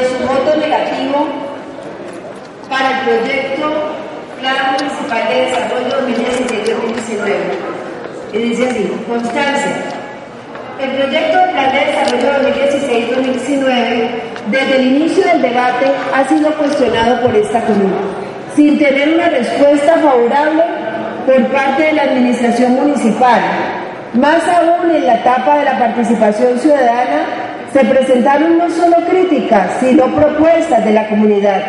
De su voto negativo para el proyecto Plan Municipal de Desarrollo 2016-2019. Y dice así, Constancia. El proyecto de Plan de Desarrollo 2016-2019, desde el inicio del debate, ha sido cuestionado por esta comuna, sin tener una respuesta favorable por parte de la Administración Municipal. Más aún en la etapa de la participación ciudadana, se presentaron no solo críticas, sino propuestas de la comunidad.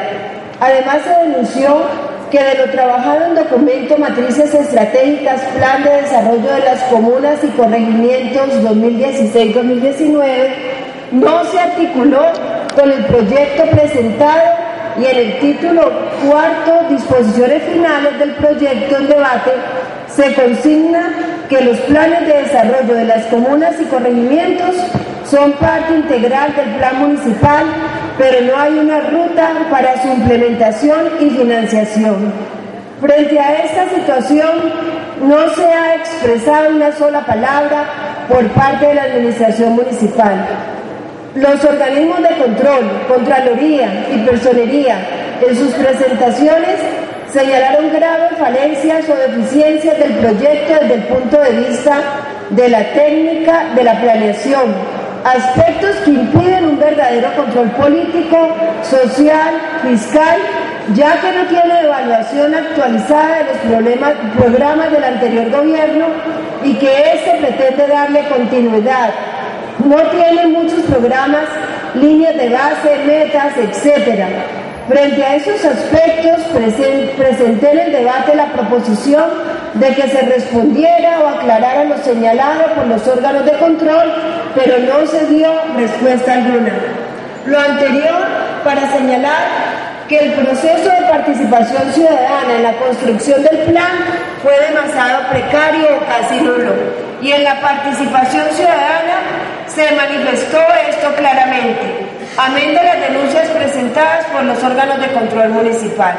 Además, se denunció que de lo trabajado en documento Matrices Estratégicas, Plan de Desarrollo de las Comunas y Corregimientos 2016-2019, no se articuló con el proyecto presentado y en el título cuarto, disposiciones finales del proyecto en debate, se consigna que los planes de desarrollo de las comunas y corregimientos son parte integral del plan municipal, pero no hay una ruta para su implementación y financiación. Frente a esta situación, no se ha expresado una sola palabra por parte de la Administración Municipal. Los organismos de control, Contraloría y Personería, en sus presentaciones señalaron graves falencias o deficiencias del proyecto desde el punto de vista de la técnica de la planeación, aspectos que impiden un verdadero control político, social, fiscal, ya que no tiene evaluación actualizada de los problemas, programas del anterior gobierno y que éste pretende darle continuidad. No tiene muchos programas, líneas de base, metas, etcétera. Frente a esos aspectos, presenté en el debate la proposición de que se respondiera o aclarara lo señalado por los órganos de control, pero no se dio respuesta alguna. Lo anterior para señalar que el proceso de participación ciudadana en la construcción del plan fue demasiado precario o casi nulo. Y en la participación ciudadana se manifestó esto claramente amén de las denuncias presentadas por los órganos de control municipal.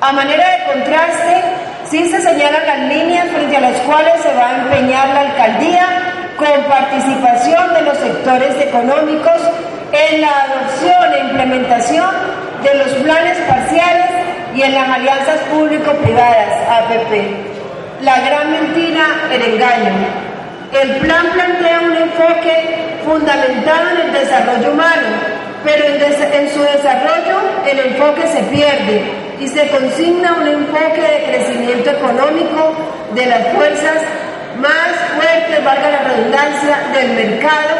A manera de contraste, sí se señalan las líneas frente a las cuales se va a empeñar la alcaldía con participación de los sectores económicos en la adopción e implementación de los planes parciales y en las alianzas público-privadas, APP. La gran mentira, el engaño. El plan plantea un enfoque fundamentado en el desarrollo humano, pero en, su desarrollo el enfoque se pierde y se consigna un enfoque de crecimiento económico de las fuerzas más fuertes, valga la redundancia, del mercado,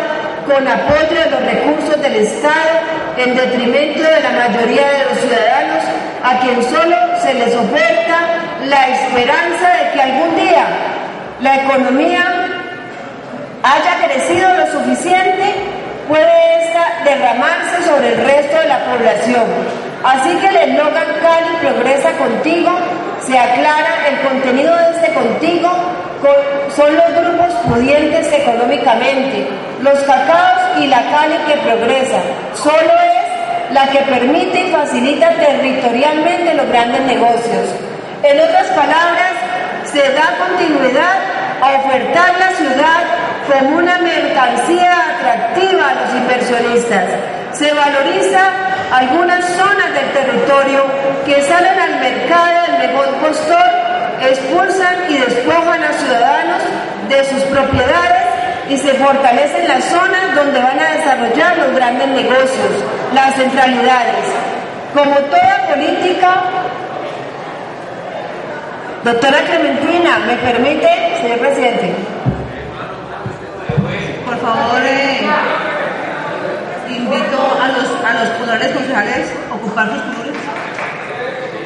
con apoyo de los recursos del Estado, en detrimento de la mayoría de los ciudadanos, a quien solo se les oferta la esperanza de que algún día la economía haya crecido lo suficiente, puede esta derramarse sobre el resto de la población. Así que el eslogan Cali progresa contigo se aclara el contenido de este contigo son los grupos pudientes económicamente, los cacaos y la Cali que progresa. Solo es la que permite y facilita territorialmente los grandes negocios. En otras palabras, se da continuidad a ofertar la ciudad como una mercancía atractiva a los inversionistas. Se valoriza algunas zonas del territorio que salen al mercado del mejor postor, expulsan y despojan a ciudadanos de sus propiedades y se fortalecen las zonas donde van a desarrollar los grandes negocios, las centralidades. Como toda política, doctora Clementina, ¿me permite, señor presidente? Por favor, invito a los, a los concejales a ocupar sus colores.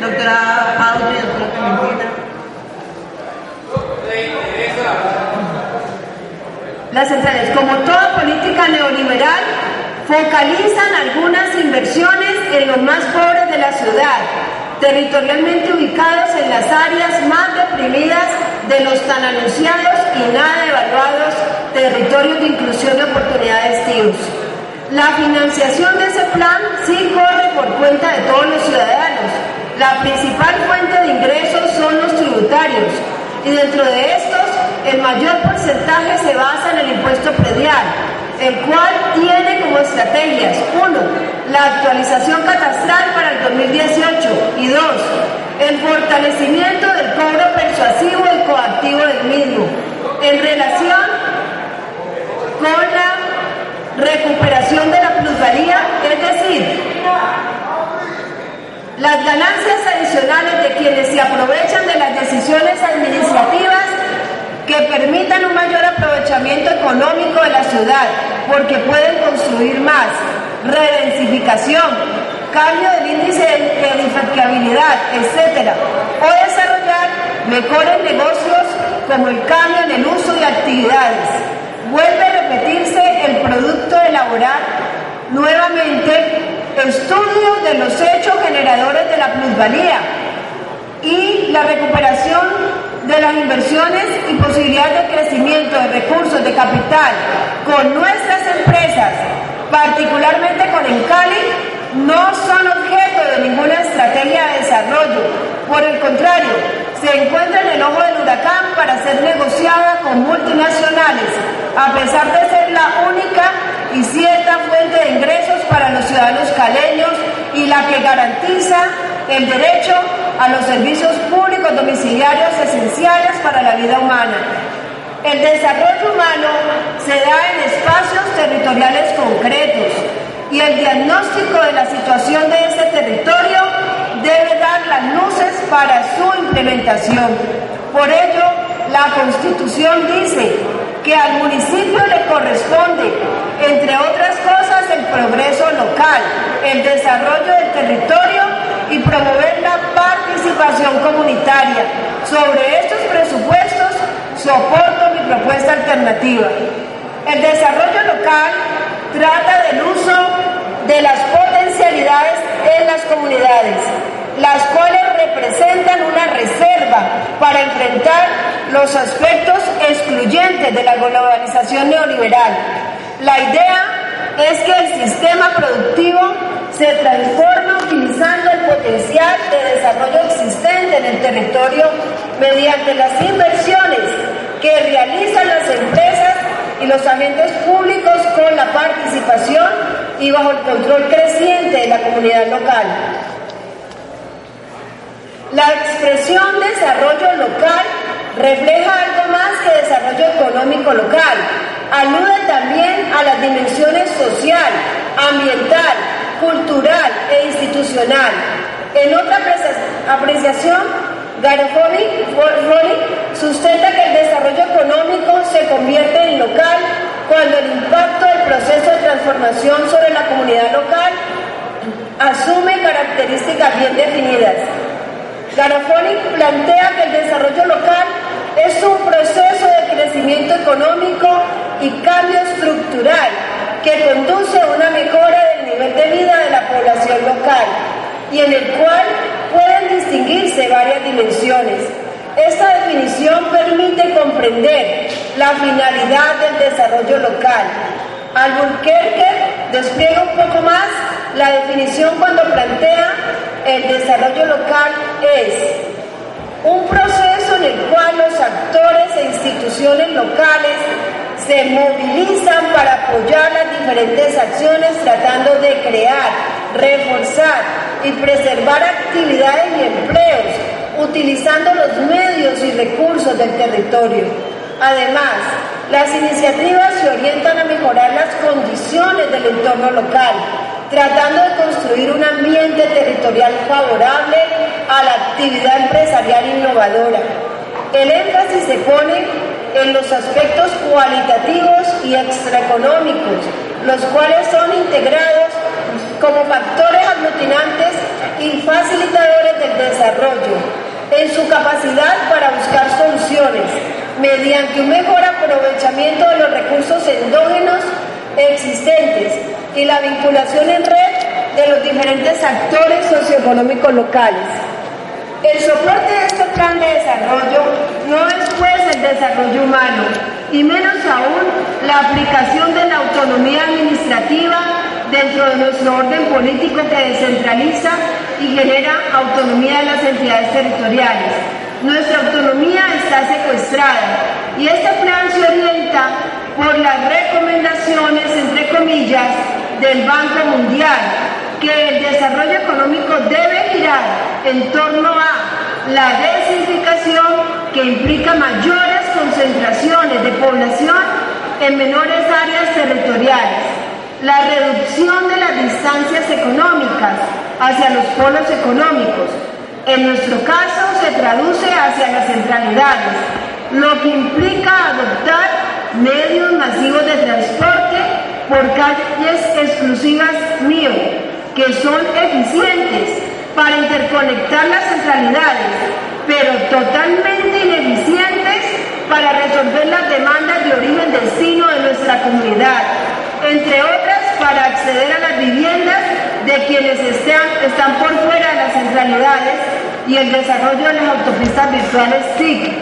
Doctora Audrey, doctora Clementina. Las centrales, como toda política neoliberal, focalizan algunas inversiones en los más pobres de la ciudad, territorialmente ubicados en las áreas más deprimidas de los tan anunciados y nada evaluados territorios de inclusión de oportunidades TIUS. La financiación de ese plan sí corre por cuenta de todos los ciudadanos. La principal fuente de ingresos son los tributarios y dentro de estos el mayor porcentaje se basa en el impuesto predial, el cual tiene como estrategias, uno, la actualización catastral para el 2018 y dos, el fortalecimiento del cobro persuasivo y coactivo del mismo, en relación con la recuperación de la plusvalía, es decir, las ganancias adicionales de quienes se aprovechan de las decisiones administrativas que permitan un mayor aprovechamiento económico de la ciudad, porque pueden construir más, redensificación, cambio del índice de edificabilidad, etc. O desarrollar mejores negocios como el cambio en el uso de actividades. Vuelve repetirse el producto elaborar nuevamente estudios de los hechos generadores de la plusvalía y la recuperación de las inversiones y posibilidades de crecimiento de recursos de capital con nuestras empresas, particularmente con Encali, no son objeto de ninguna estrategia de desarrollo. Por el contrario, se encuentra en el ojo del huracán para ser negociada con multinacionales, a pesar de ser la única y cierta fuente de ingresos para los ciudadanos caleños y la que garantiza el derecho a los servicios públicos domiciliarios esenciales para la vida humana. El desarrollo humano se da en espacios territoriales concretos y el diagnóstico de la situación de ese territorio debe dar las luces para su implementación. Por ello, la Constitución dice que al municipio le corresponde, entre otras cosas, el progreso local, el desarrollo del territorio y promover la participación comunitaria. Sobre estos presupuestos soporto mi propuesta alternativa. El desarrollo local trata del uso de las potencialidades en las comunidades, las cuales representan una reserva para enfrentar los aspectos excluyentes de la globalización neoliberal. La idea es que el sistema productivo se transforma utilizando el potencial de desarrollo existente en el territorio mediante las inversiones que realizan las empresas y los agentes públicos con la participación y bajo el control creciente de la comunidad local. La expresión desarrollo local refleja algo más que desarrollo económico local. Alude también a las dimensiones social, ambiental, cultural e institucional. En otra apreciación, Garofoli sustenta que el desarrollo económico se convierte en local cuando el impacto del proceso de transformación sobre la comunidad local asume características bien definidas. Garofoli plantea que el desarrollo local es un proceso de crecimiento económico y cambio estructural que conduce a una mejora del nivel de vida de la población local y en el cual pueden distinguirse varias dimensiones. Esta definición permite comprender la finalidad del desarrollo local. Albuquerque despliega un poco más la definición cuando plantea el desarrollo local es un proceso en el cual los actores e instituciones locales se movilizan para apoyar las diferentes acciones tratando de crear, reforzar y preservar actividades y empleos utilizando los medios y recursos del territorio. Además, las iniciativas se orientan a mejorar las condiciones del entorno local, tratando de construir un ambiente territorial favorable a la actividad empresarial innovadora. El énfasis se pone en los aspectos cualitativos y extraeconómicos, los cuales son integrados como factores aglutinantes y facilitadores del desarrollo, en su capacidad para buscar soluciones mediante un mejor aprovechamiento de los recursos endógenos existentes y la vinculación en red de los diferentes actores socioeconómicos locales. El soporte de este plan de desarrollo no es pues el desarrollo humano y menos aún la aplicación de la autonomía administrativa dentro de nuestro orden político que descentraliza y genera autonomía de las entidades territoriales. Nuestra autonomía está secuestrada y este plan se orienta por las recomendaciones, entre comillas, del Banco Mundial, que el desarrollo económico debe girar en torno a la desinficación que implica mayores concentraciones de población en menores áreas territoriales, la reducción de las distancias económicas hacia los polos económicos, en nuestro caso se traduce hacia las centralidades, lo que implica adoptar medios masivos de transporte por calles exclusivas mío, que son eficientes para interconectar las centralidades, pero totalmente ineficientes para resolver las demandas de origen-destino de nuestra comunidad, entre otras para acceder a las viviendas de quienes están por fuera de las centralidades y el desarrollo de las autopistas virtuales TIC.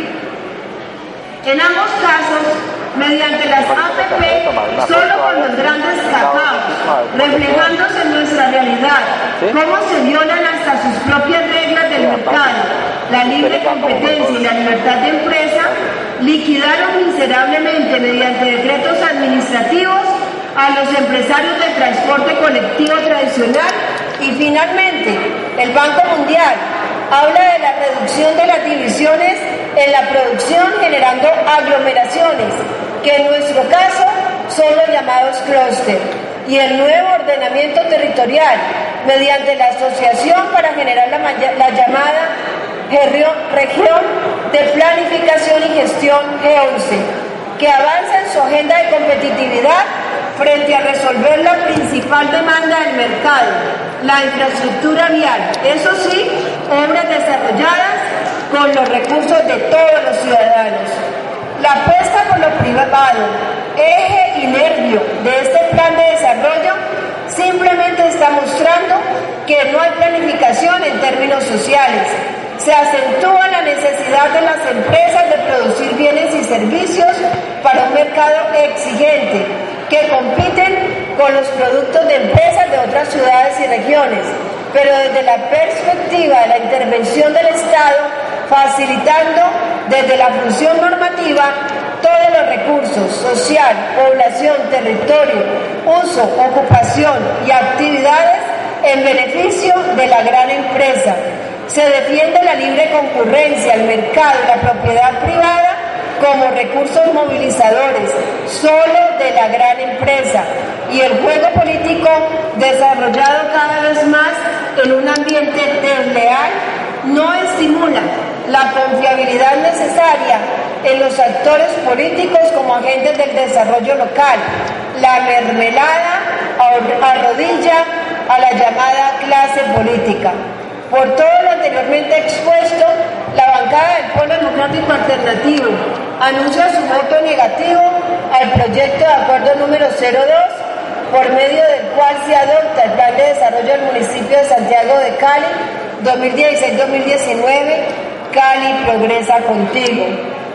En ambos casos, mediante las APP, solo con los grandes capados, reflejándose en nuestra realidad, cómo se violan hasta sus propias reglas del mercado, la libre competencia y la libertad de empresa, liquidaron miserablemente mediante decretos administrativos a los empresarios del transporte colectivo tradicional. Y finalmente el Banco Mundial habla de la reducción de las divisiones en la producción generando aglomeraciones, que en nuestro caso son los llamados clúster, y el nuevo ordenamiento territorial mediante la asociación para generar la, la llamada región de planificación y gestión G11, que avanza en su agenda de competitividad frente a resolver la principal demanda del mercado, la infraestructura vial. Eso sí, obras desarrolladas con los recursos de todos los ciudadanos. La apuesta por lo privado, eje y nervio de este plan de desarrollo, simplemente está mostrando que no hay planificación en términos sociales. Se acentúa la necesidad de las empresas de producir bienes y servicios para un mercado exigente que compiten con los productos de empresas de otras ciudades y regiones, pero desde la perspectiva de la intervención del Estado, facilitando desde la función normativa todos los recursos, social, población, territorio, uso, ocupación y actividades en beneficio de la gran empresa. Se defiende la libre concurrencia, el mercado y la propiedad privada como recursos movilizadores solo de la gran empresa y el juego político desarrollado cada vez más en un ambiente desleal no estimula la confiabilidad necesaria en los actores políticos como agentes del desarrollo local. La mermelada arrodilla a la llamada clase política. Por todo lo anteriormente expuesto, la bancada del Polo Democrático Alternativo anuncia su voto negativo al proyecto de acuerdo número 02, por medio del cual se adopta el Plan de Desarrollo del municipio de Santiago de Cali 2016-2019, Cali Progresa Contigo.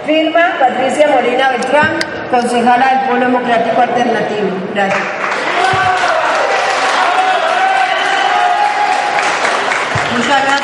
Firma Patricia Molina Beltrán, concejala del Polo Democrático Alternativo. Gracias. Muchas gracias.